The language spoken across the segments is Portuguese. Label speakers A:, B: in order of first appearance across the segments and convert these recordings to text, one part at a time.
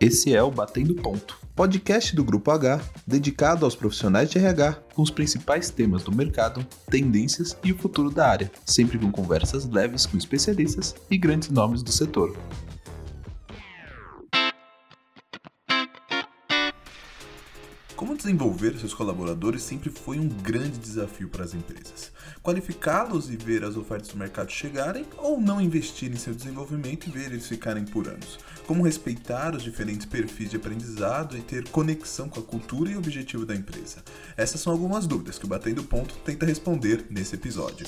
A: Esse é o Batendo Ponto, podcast do Grupo H, dedicado aos profissionais de RH, com os principais temas do mercado, tendências e o futuro da área, sempre com conversas leves com especialistas e grandes nomes do setor. Como desenvolver seus colaboradores sempre foi um grande desafio para as empresas. Qualificá-los e ver as ofertas do mercado chegarem ou não investir em seu desenvolvimento e ver eles ficarem por anos. Como respeitar os diferentes perfis de aprendizado e ter conexão com a cultura e objetivo da empresa. Essas são algumas dúvidas que o Batendo Ponto tenta responder nesse episódio.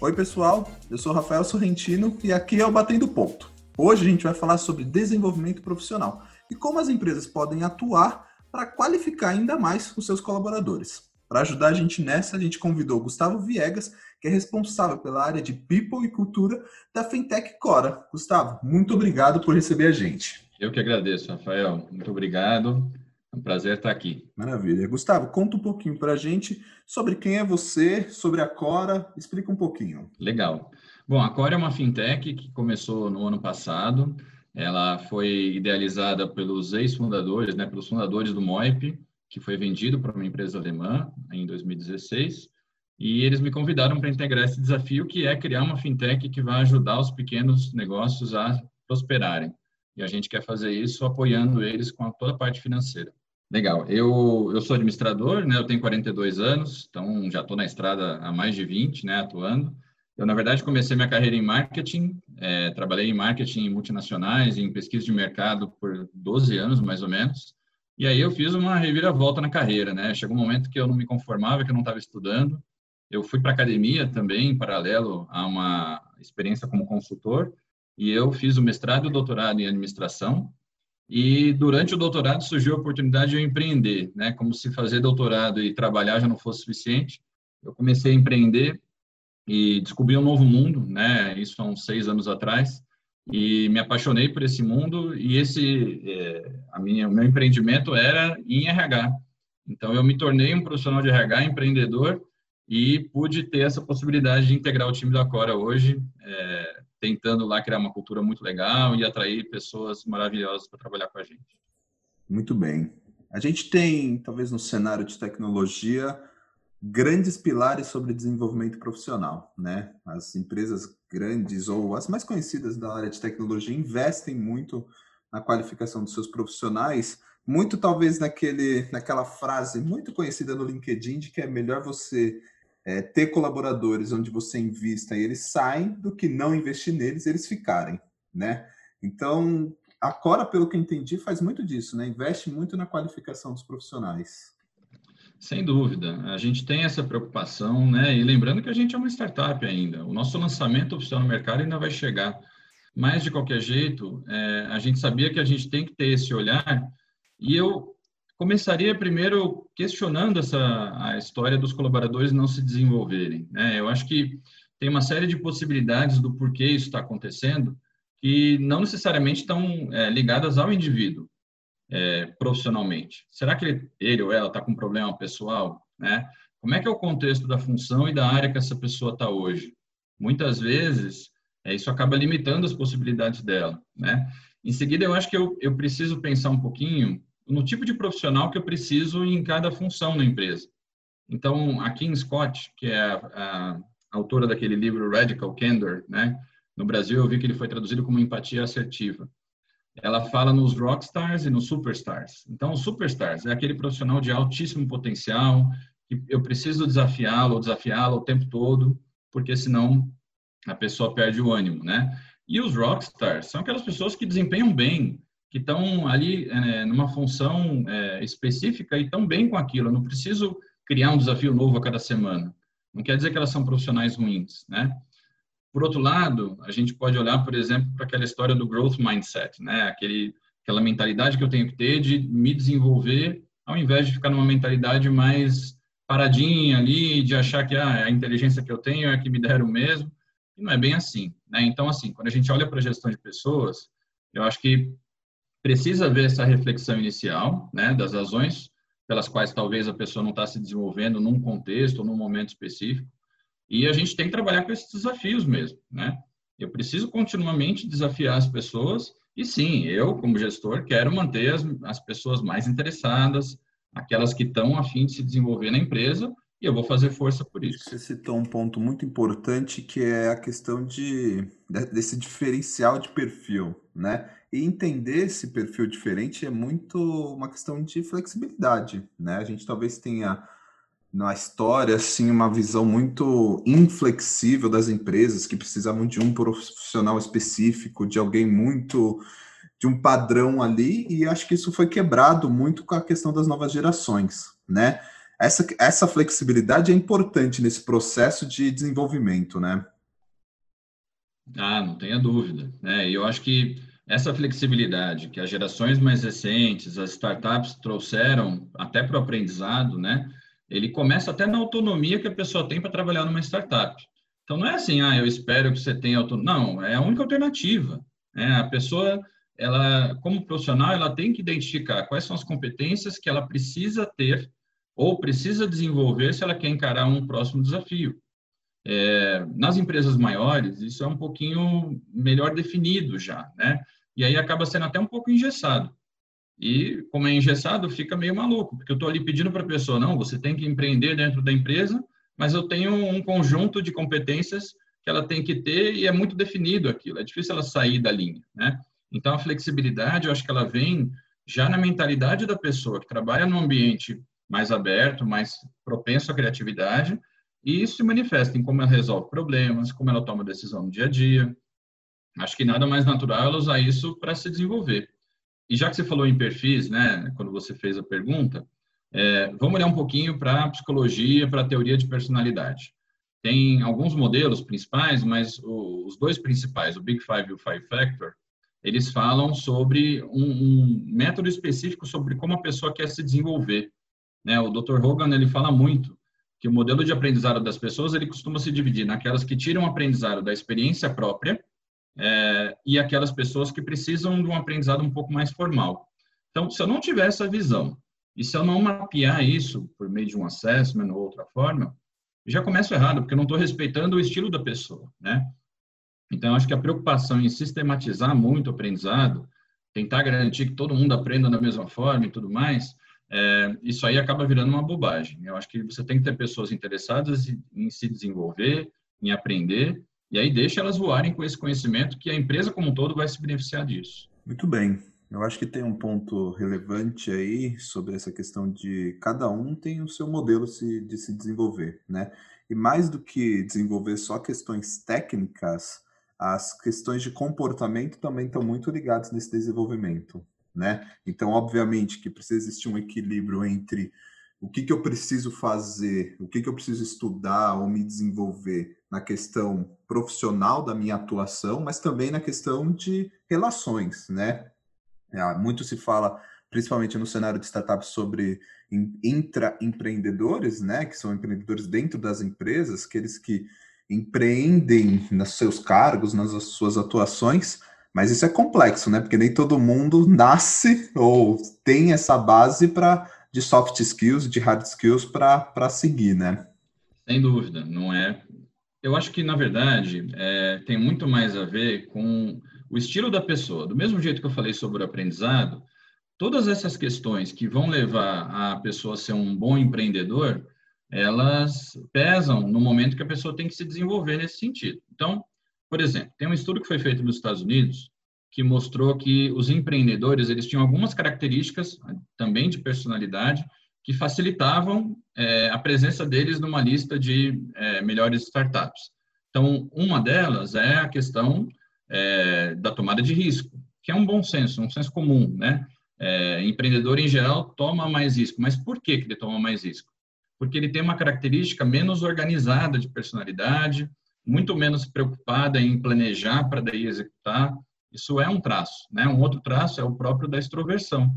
A: Oi pessoal, eu sou Rafael Sorrentino e aqui é o Batendo Ponto. Hoje a gente vai falar sobre desenvolvimento profissional e como as empresas podem atuar para qualificar ainda mais os seus colaboradores. Para ajudar a gente nessa, a gente convidou Gustavo Viegas, que é responsável pela área de People e Cultura da Fintech Cora. Gustavo, muito obrigado por receber a gente.
B: Eu que agradeço, Rafael. Muito obrigado. É um prazer estar aqui.
A: Maravilha. Gustavo, conta um pouquinho para a gente sobre quem é você, sobre a Cora. Explica um pouquinho.
B: Legal. Bom, a Core é uma fintech que começou no ano passado. Ela foi idealizada pelos ex-fundadores, né, pelos fundadores do Moip, que foi vendido para uma empresa alemã em 2016. E eles me convidaram para integrar esse desafio, que é criar uma fintech que vai ajudar os pequenos negócios a prosperarem. E a gente quer fazer isso apoiando eles com toda a parte financeira. Legal. Eu, eu sou administrador, né? Eu tenho 42 anos, então já estou na estrada há mais de 20, né? Atuando. Eu, na verdade, comecei minha carreira em marketing, é, trabalhei em marketing multinacionais, em pesquisa de mercado por 12 anos, mais ou menos. E aí eu fiz uma reviravolta na carreira, né? Chegou um momento que eu não me conformava, que eu não estava estudando. Eu fui para academia também, em paralelo a uma experiência como consultor, e eu fiz o mestrado e o doutorado em administração. E durante o doutorado surgiu a oportunidade de eu empreender, né? Como se fazer doutorado e trabalhar já não fosse suficiente, eu comecei a empreender e descobri um novo mundo, né? Isso há uns seis anos atrás e me apaixonei por esse mundo e esse é, a minha o meu empreendimento era em RH. Então eu me tornei um profissional de RH, empreendedor e pude ter essa possibilidade de integrar o time da Cora hoje, é, tentando lá criar uma cultura muito legal e atrair pessoas maravilhosas para trabalhar com a gente.
A: Muito bem. A gente tem, talvez no cenário de tecnologia, grandes pilares sobre desenvolvimento profissional, né? As empresas grandes ou as mais conhecidas da área de tecnologia investem muito na qualificação dos seus profissionais, muito talvez naquele, naquela frase muito conhecida no LinkedIn de que é melhor você é, ter colaboradores onde você invista e eles saem do que não investir neles e eles ficarem, né? Então, a Cora, pelo que eu entendi, faz muito disso, né? Investe muito na qualificação dos profissionais.
B: Sem dúvida, a gente tem essa preocupação, né? E lembrando que a gente é uma startup ainda, o nosso lançamento oficial no mercado ainda vai chegar. Mas, de qualquer jeito, é, a gente sabia que a gente tem que ter esse olhar, e eu começaria primeiro questionando essa a história dos colaboradores não se desenvolverem. Né? Eu acho que tem uma série de possibilidades do porquê isso está acontecendo, que não necessariamente estão é, ligadas ao indivíduo é, profissionalmente? Será que ele, ele ou ela está com um problema pessoal? Né? Como é que é o contexto da função e da área que essa pessoa está hoje? Muitas vezes, é, isso acaba limitando as possibilidades dela. Né? Em seguida, eu acho que eu, eu preciso pensar um pouquinho no tipo de profissional que eu preciso em cada função na empresa. Então, a Kim Scott, que é a, a autora daquele livro Radical Candor, né? no Brasil eu vi que ele foi traduzido como empatia assertiva ela fala nos rockstars e nos superstars. Então, os superstars é aquele profissional de altíssimo potencial, que eu preciso desafiá-lo desafiá-lo o tempo todo, porque senão a pessoa perde o ânimo, né? E os rockstars são aquelas pessoas que desempenham bem, que estão ali é, numa função é, específica e estão bem com aquilo. Eu não preciso criar um desafio novo a cada semana. Não quer dizer que elas são profissionais ruins, né? Por outro lado, a gente pode olhar, por exemplo, para aquela história do growth mindset, né? Aquele, aquela mentalidade que eu tenho que ter de me desenvolver, ao invés de ficar numa mentalidade mais paradinha ali, de achar que ah, a inteligência que eu tenho é que me deram mesmo. E não é bem assim, né? Então, assim, quando a gente olha para a gestão de pessoas, eu acho que precisa haver essa reflexão inicial, né, das razões pelas quais talvez a pessoa não está se desenvolvendo num contexto ou num momento específico. E a gente tem que trabalhar com esses desafios mesmo, né? Eu preciso continuamente desafiar as pessoas e sim, eu, como gestor, quero manter as, as pessoas mais interessadas, aquelas que estão a fim de se desenvolver na empresa, e eu vou fazer força por isso.
A: Você citou um ponto muito importante que é a questão de, desse diferencial de perfil, né? E entender esse perfil diferente é muito uma questão de flexibilidade, né? A gente talvez tenha na história assim uma visão muito inflexível das empresas que precisavam de um profissional específico, de alguém muito de um padrão ali, e acho que isso foi quebrado muito com a questão das novas gerações, né? Essa, essa flexibilidade é importante nesse processo de desenvolvimento, né?
B: Ah, não tenha dúvida, né? Eu acho que essa flexibilidade que as gerações mais recentes, as startups trouxeram até para o aprendizado, né? Ele começa até na autonomia que a pessoa tem para trabalhar numa startup. Então não é assim, ah, eu espero que você tenha autonomia. Não, é a única alternativa. Né? A pessoa ela, como profissional, ela tem que identificar quais são as competências que ela precisa ter ou precisa desenvolver se ela quer encarar um próximo desafio. É, nas empresas maiores, isso é um pouquinho melhor definido já, né? E aí acaba sendo até um pouco engessado. E como é engessado, fica meio maluco, porque eu estou ali pedindo para a pessoa, não, você tem que empreender dentro da empresa, mas eu tenho um conjunto de competências que ela tem que ter e é muito definido aquilo, é difícil ela sair da linha, né? Então, a flexibilidade, eu acho que ela vem já na mentalidade da pessoa que trabalha num ambiente mais aberto, mais propenso à criatividade, e isso se manifesta em como ela resolve problemas, como ela toma decisão no dia a dia. Acho que nada mais natural ela usar isso para se desenvolver. E já que você falou em perfis, né, quando você fez a pergunta, é, vamos olhar um pouquinho para a psicologia, para a teoria de personalidade. Tem alguns modelos principais, mas os dois principais, o Big Five e o Five Factor, eles falam sobre um, um, método específico sobre como a pessoa quer se desenvolver. Né? O Dr. Hogan ele fala muito que o modelo de aprendizado das pessoas ele costuma se dividir naquelas que tiram o aprendizado da experiência própria é, e aquelas pessoas que precisam de um aprendizado um pouco mais formal. Então, se eu não tiver essa visão e se eu não mapear isso por meio de um assessment ou outra forma, já começo errado, porque eu não estou respeitando o estilo da pessoa, né? Então, acho que a preocupação em sistematizar muito o aprendizado, tentar garantir que todo mundo aprenda da mesma forma e tudo mais, é, isso aí acaba virando uma bobagem. Eu acho que você tem que ter pessoas interessadas em, em se desenvolver, em aprender, e aí deixa elas voarem com esse conhecimento que a empresa como um todo vai se beneficiar disso.
A: Muito bem. Eu acho que tem um ponto relevante aí sobre essa questão de cada um tem o seu modelo de se desenvolver, né? E mais do que desenvolver só questões técnicas, as questões de comportamento também estão muito ligadas nesse desenvolvimento, né? Então, obviamente que precisa existir um equilíbrio entre o que, que eu preciso fazer, o que, que eu preciso estudar ou me desenvolver na questão profissional da minha atuação, mas também na questão de relações, né? É, muito se fala, principalmente no cenário de startups, sobre intraempreendedores, né? Que são empreendedores dentro das empresas, aqueles que empreendem nos seus cargos, nas suas atuações, mas isso é complexo, né? Porque nem todo mundo nasce ou tem essa base para de soft skills, de hard skills para seguir, né?
B: Sem dúvida, não é. Eu acho que na verdade é, tem muito mais a ver com o estilo da pessoa. Do mesmo jeito que eu falei sobre o aprendizado, todas essas questões que vão levar a pessoa a ser um bom empreendedor, elas pesam no momento que a pessoa tem que se desenvolver nesse sentido. Então, por exemplo, tem um estudo que foi feito nos Estados Unidos que mostrou que os empreendedores eles tinham algumas características também de personalidade que facilitavam é, a presença deles numa lista de é, melhores startups. Então, uma delas é a questão é, da tomada de risco, que é um bom senso, um senso comum, né? É, empreendedor em geral toma mais risco, mas por que, que ele toma mais risco? porque ele tem uma característica menos organizada de personalidade, muito menos preocupada em planejar para daí executar. Isso é um traço, né? Um outro traço é o próprio da extroversão.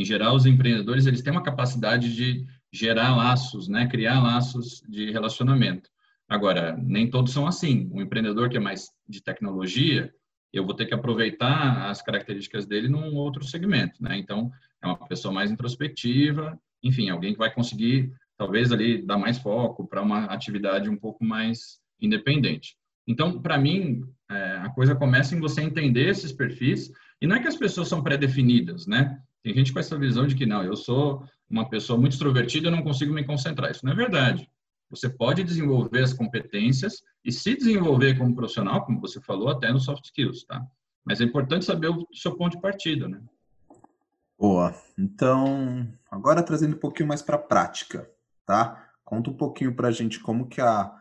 B: Em geral, os empreendedores eles têm uma capacidade de gerar laços, né? Criar laços de relacionamento. Agora, nem todos são assim. Um empreendedor que é mais de tecnologia, eu vou ter que aproveitar as características dele num outro segmento, né? Então, é uma pessoa mais introspectiva, enfim, alguém que vai conseguir, talvez, ali, dar mais foco para uma atividade um pouco mais independente. Então, para mim, é, a coisa começa em você entender esses perfis, e não é que as pessoas são pré-definidas, né? Tem gente com essa visão de que, não, eu sou uma pessoa muito extrovertida, eu não consigo me concentrar. Isso não é verdade. Você pode desenvolver as competências e se desenvolver como profissional, como você falou, até no soft skills, tá? Mas é importante saber o seu ponto de partida, né?
A: Boa. Então, agora trazendo um pouquinho mais para a prática, tá? Conta um pouquinho para a gente como que a,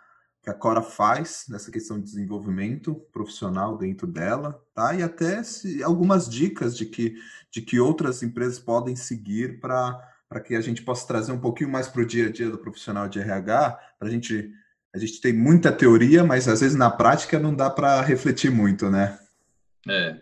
A: que a Cora faz nessa questão de desenvolvimento profissional dentro dela, tá? E até se, algumas dicas de que, de que outras empresas podem seguir para que a gente possa trazer um pouquinho mais para o dia a dia do profissional de RH, para a gente a gente tem muita teoria, mas às vezes na prática não dá para refletir muito, né?
B: É,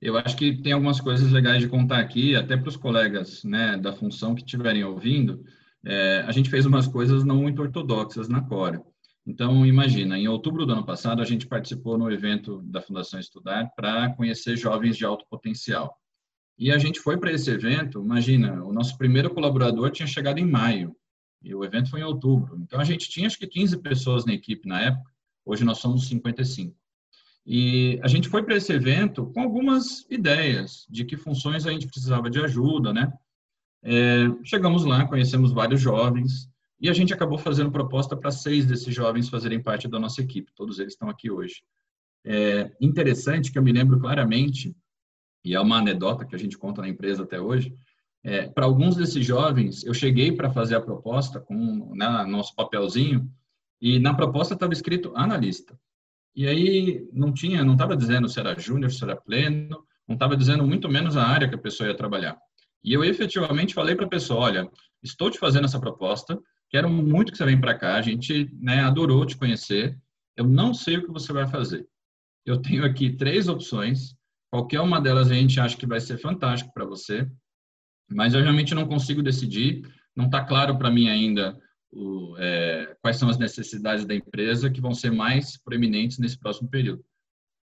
B: eu acho que tem algumas coisas legais de contar aqui, até para os colegas né, da função que estiverem ouvindo. É, a gente fez umas coisas não muito ortodoxas na Cora. Então, imagina, em outubro do ano passado, a gente participou no evento da Fundação Estudar para conhecer jovens de alto potencial. E a gente foi para esse evento, imagina, o nosso primeiro colaborador tinha chegado em maio, e o evento foi em outubro. Então, a gente tinha acho que 15 pessoas na equipe na época, hoje nós somos 55. E a gente foi para esse evento com algumas ideias de que funções a gente precisava de ajuda, né? É, chegamos lá, conhecemos vários jovens, e a gente acabou fazendo proposta para seis desses jovens fazerem parte da nossa equipe. Todos eles estão aqui hoje. É interessante que eu me lembro claramente e é uma anedota que a gente conta na empresa até hoje, é, para alguns desses jovens, eu cheguei para fazer a proposta com né, nosso papelzinho e na proposta estava escrito analista. E aí não tinha, não estava dizendo se era júnior, se era pleno, não estava dizendo muito menos a área que a pessoa ia trabalhar. E eu efetivamente falei para a pessoa, olha, estou te fazendo essa proposta, quero muito que você venha para cá, a gente né, adorou te conhecer, eu não sei o que você vai fazer. Eu tenho aqui três opções, Qualquer uma delas a gente acha que vai ser fantástico para você, mas eu realmente não consigo decidir. Não está claro para mim ainda o, é, quais são as necessidades da empresa que vão ser mais proeminentes nesse próximo período.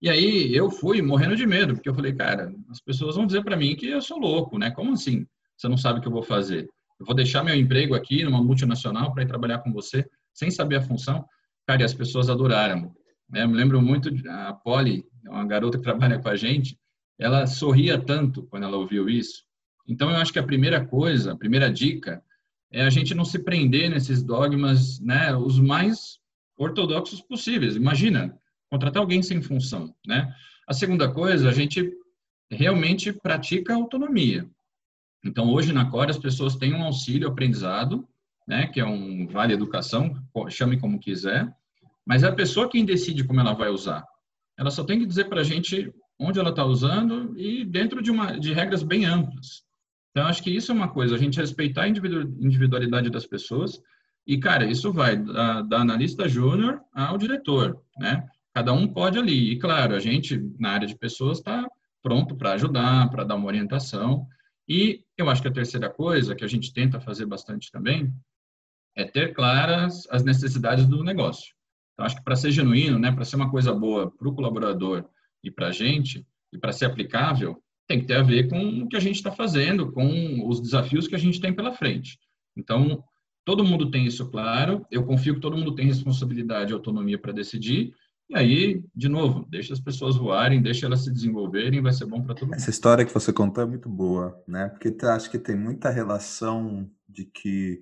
B: E aí eu fui morrendo de medo, porque eu falei, cara, as pessoas vão dizer para mim que eu sou louco, né? Como assim? Você não sabe o que eu vou fazer? Eu vou deixar meu emprego aqui numa multinacional para ir trabalhar com você sem saber a função? Cara, e as pessoas adoraram. Né? Eu me lembro muito a Polly, uma garota que trabalha com a gente, ela sorria tanto quando ela ouviu isso. Então, eu acho que a primeira coisa, a primeira dica, é a gente não se prender nesses dogmas, né, os mais ortodoxos possíveis. Imagina, contratar alguém sem função, né? A segunda coisa, a gente realmente pratica autonomia. Então, hoje na Core, as pessoas têm um auxílio aprendizado, né, que é um vale educação, chame como quiser, mas é a pessoa quem decide como ela vai usar. Ela só tem que dizer para a gente onde ela está usando e dentro de, uma, de regras bem amplas. Então, acho que isso é uma coisa, a gente respeitar a individualidade das pessoas e, cara, isso vai da, da analista júnior ao diretor, né? Cada um pode ali. E, claro, a gente, na área de pessoas, está pronto para ajudar, para dar uma orientação. E eu acho que a terceira coisa, que a gente tenta fazer bastante também, é ter claras as necessidades do negócio. Então, acho que para ser genuíno, né, para ser uma coisa boa para o colaborador e para a gente, e para ser aplicável, tem que ter a ver com o que a gente está fazendo, com os desafios que a gente tem pela frente. Então, todo mundo tem isso claro, eu confio que todo mundo tem responsabilidade e autonomia para decidir, e aí, de novo, deixa as pessoas voarem, deixa elas se desenvolverem, vai ser bom para todo mundo.
A: Essa história que você contou é muito boa, né? Porque acho que tem muita relação de que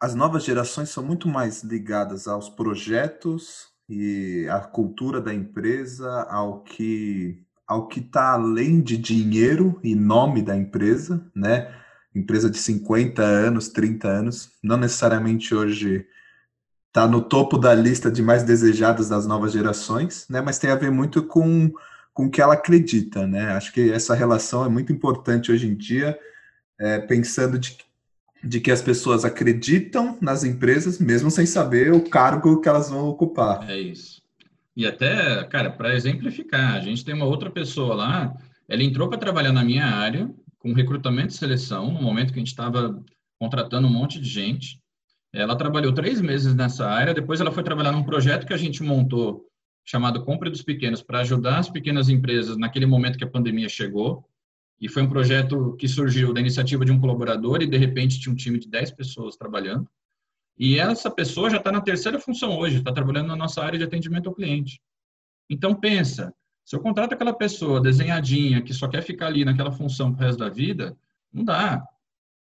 A: as novas gerações são muito mais ligadas aos projetos e a cultura da empresa ao que ao que está além de dinheiro e nome da empresa, né? Empresa de 50 anos, 30 anos, não necessariamente hoje está no topo da lista de mais desejadas das novas gerações, né? Mas tem a ver muito com com o que ela acredita, né? Acho que essa relação é muito importante hoje em dia, é, pensando de de que as pessoas acreditam nas empresas, mesmo sem saber o cargo que elas vão ocupar.
B: É isso. E até, cara, para exemplificar, a gente tem uma outra pessoa lá, ela entrou para trabalhar na minha área, com recrutamento e seleção, no momento que a gente estava contratando um monte de gente. Ela trabalhou três meses nessa área, depois ela foi trabalhar num projeto que a gente montou, chamado Compre dos Pequenos, para ajudar as pequenas empresas naquele momento que a pandemia chegou. E foi um projeto que surgiu da iniciativa de um colaborador e, de repente, tinha um time de 10 pessoas trabalhando. E essa pessoa já está na terceira função hoje, está trabalhando na nossa área de atendimento ao cliente. Então, pensa, se eu contrato aquela pessoa desenhadinha, que só quer ficar ali naquela função pro resto da vida, não dá.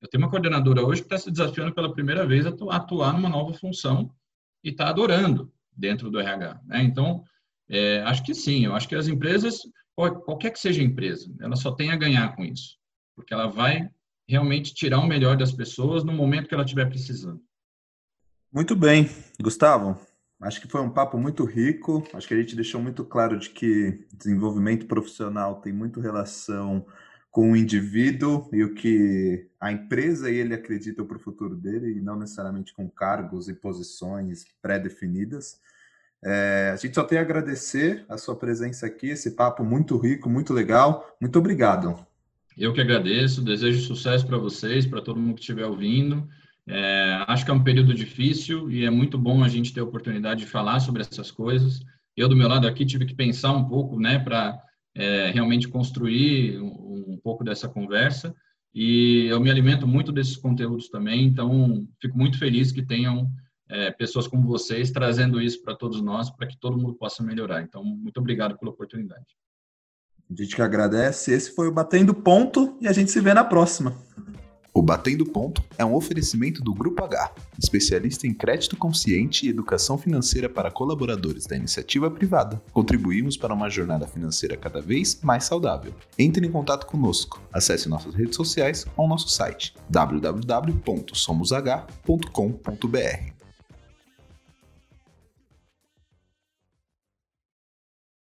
B: Eu tenho uma coordenadora hoje que está se desafiando pela primeira vez a atuar numa nova função e está adorando dentro do RH. Né? Então, é, acho que sim, eu acho que as empresas, qualquer que seja a empresa, ela só tem a ganhar com isso, porque ela vai realmente tirar o melhor das pessoas no momento que ela estiver precisando.
A: Muito bem, Gustavo. Acho que foi um papo muito rico. Acho que a gente deixou muito claro de que desenvolvimento profissional tem muito relação com o indivíduo e o que a empresa e ele acreditam para o futuro dele, e não necessariamente com cargos e posições pré-definidas. É, a gente só tem a agradecer a sua presença aqui, esse papo muito rico, muito legal. Muito obrigado.
B: Eu que agradeço, desejo sucesso para vocês, para todo mundo que estiver ouvindo. É, acho que é um período difícil e é muito bom a gente ter a oportunidade de falar sobre essas coisas. Eu, do meu lado aqui, tive que pensar um pouco, né, para é, realmente construir um, um, pouco dessa conversa. E eu me alimento muito desses conteúdos também, então fico muito feliz que tenham é, pessoas como vocês trazendo isso para todos nós, para que todo mundo possa melhorar. Então, muito obrigado pela oportunidade.
A: A gente que agradece. Esse foi o Batendo Ponto e a gente se vê na próxima.
C: O Batendo Ponto é um oferecimento do Grupo H, especialista em crédito consciente e educação financeira para colaboradores da iniciativa privada. Contribuímos para uma jornada financeira cada vez mais saudável. Entre em contato conosco. Acesse nossas redes sociais ou nosso site www.somosh.com.br.